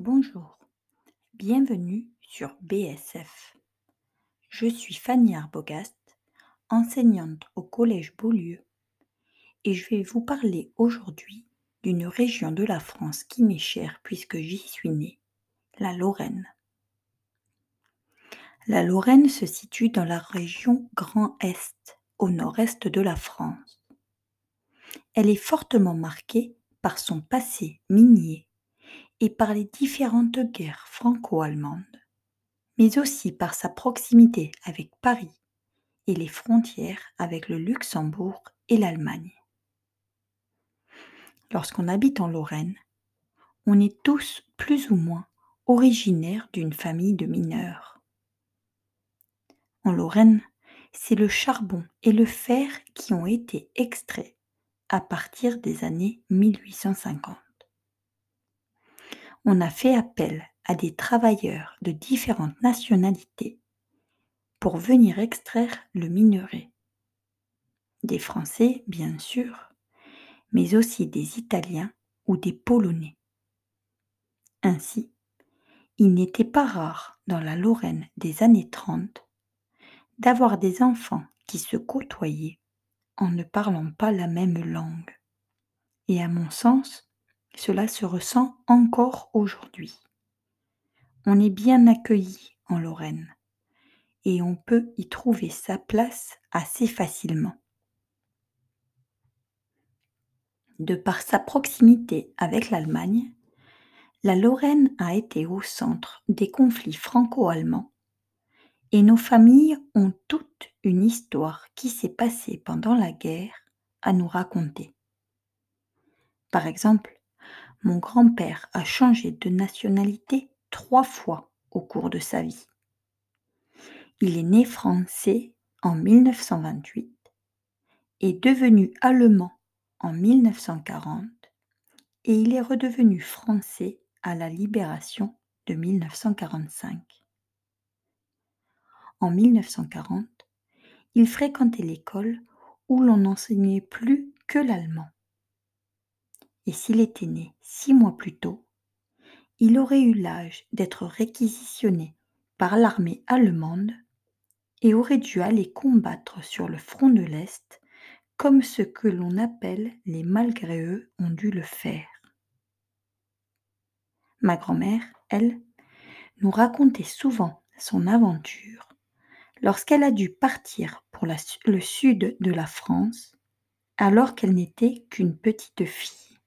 Bonjour, bienvenue sur BSF. Je suis Fanny Arbogast, enseignante au Collège Beaulieu, et je vais vous parler aujourd'hui d'une région de la France qui m'est chère puisque j'y suis née, la Lorraine. La Lorraine se situe dans la région Grand Est, au nord-est de la France. Elle est fortement marquée par son passé minier et par les différentes guerres franco-allemandes, mais aussi par sa proximité avec Paris et les frontières avec le Luxembourg et l'Allemagne. Lorsqu'on habite en Lorraine, on est tous plus ou moins originaires d'une famille de mineurs. En Lorraine, c'est le charbon et le fer qui ont été extraits à partir des années 1850 on a fait appel à des travailleurs de différentes nationalités pour venir extraire le minerai. Des Français, bien sûr, mais aussi des Italiens ou des Polonais. Ainsi, il n'était pas rare dans la Lorraine des années 30 d'avoir des enfants qui se côtoyaient en ne parlant pas la même langue. Et à mon sens, cela se ressent encore aujourd'hui. On est bien accueilli en Lorraine et on peut y trouver sa place assez facilement. De par sa proximité avec l'Allemagne, la Lorraine a été au centre des conflits franco-allemands et nos familles ont toute une histoire qui s'est passée pendant la guerre à nous raconter. Par exemple, mon grand-père a changé de nationalité trois fois au cours de sa vie. Il est né français en 1928, est devenu allemand en 1940 et il est redevenu français à la libération de 1945. En 1940, il fréquentait l'école où l'on n'enseignait plus que l'allemand et s'il était né six mois plus tôt, il aurait eu l'âge d'être réquisitionné par l'armée allemande et aurait dû aller combattre sur le front de l'Est comme ce que l'on appelle les malgré eux ont dû le faire. Ma grand-mère, elle, nous racontait souvent son aventure lorsqu'elle a dû partir pour le sud de la France alors qu'elle n'était qu'une petite fille.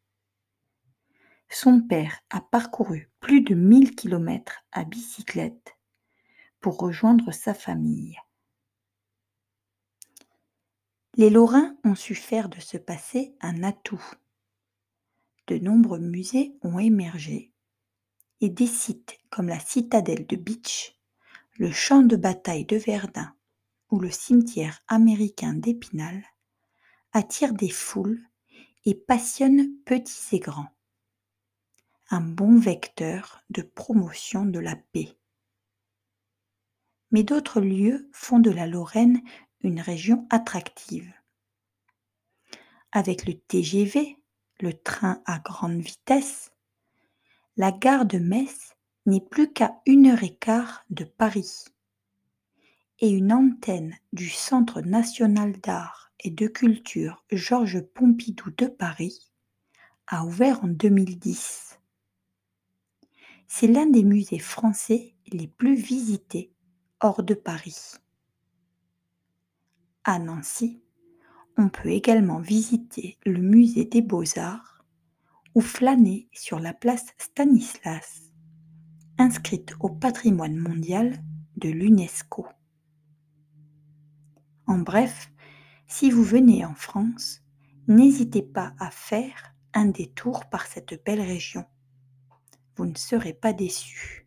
Son père a parcouru plus de 1000 kilomètres à bicyclette pour rejoindre sa famille. Les Lorrains ont su faire de ce passé un atout. De nombreux musées ont émergé et des sites comme la citadelle de Beach, le champ de bataille de Verdun ou le cimetière américain d'Épinal attirent des foules et passionnent petits et grands un bon vecteur de promotion de la paix. Mais d'autres lieux font de la Lorraine une région attractive. Avec le TGV, le train à grande vitesse, la gare de Metz n'est plus qu'à une heure et quart de Paris. Et une antenne du Centre national d'art et de culture Georges Pompidou de Paris a ouvert en 2010 c'est l'un des musées français les plus visités hors de Paris. À Nancy, on peut également visiter le musée des beaux-arts ou flâner sur la place Stanislas, inscrite au patrimoine mondial de l'UNESCO. En bref, si vous venez en France, n'hésitez pas à faire un détour par cette belle région vous ne serez pas déçus.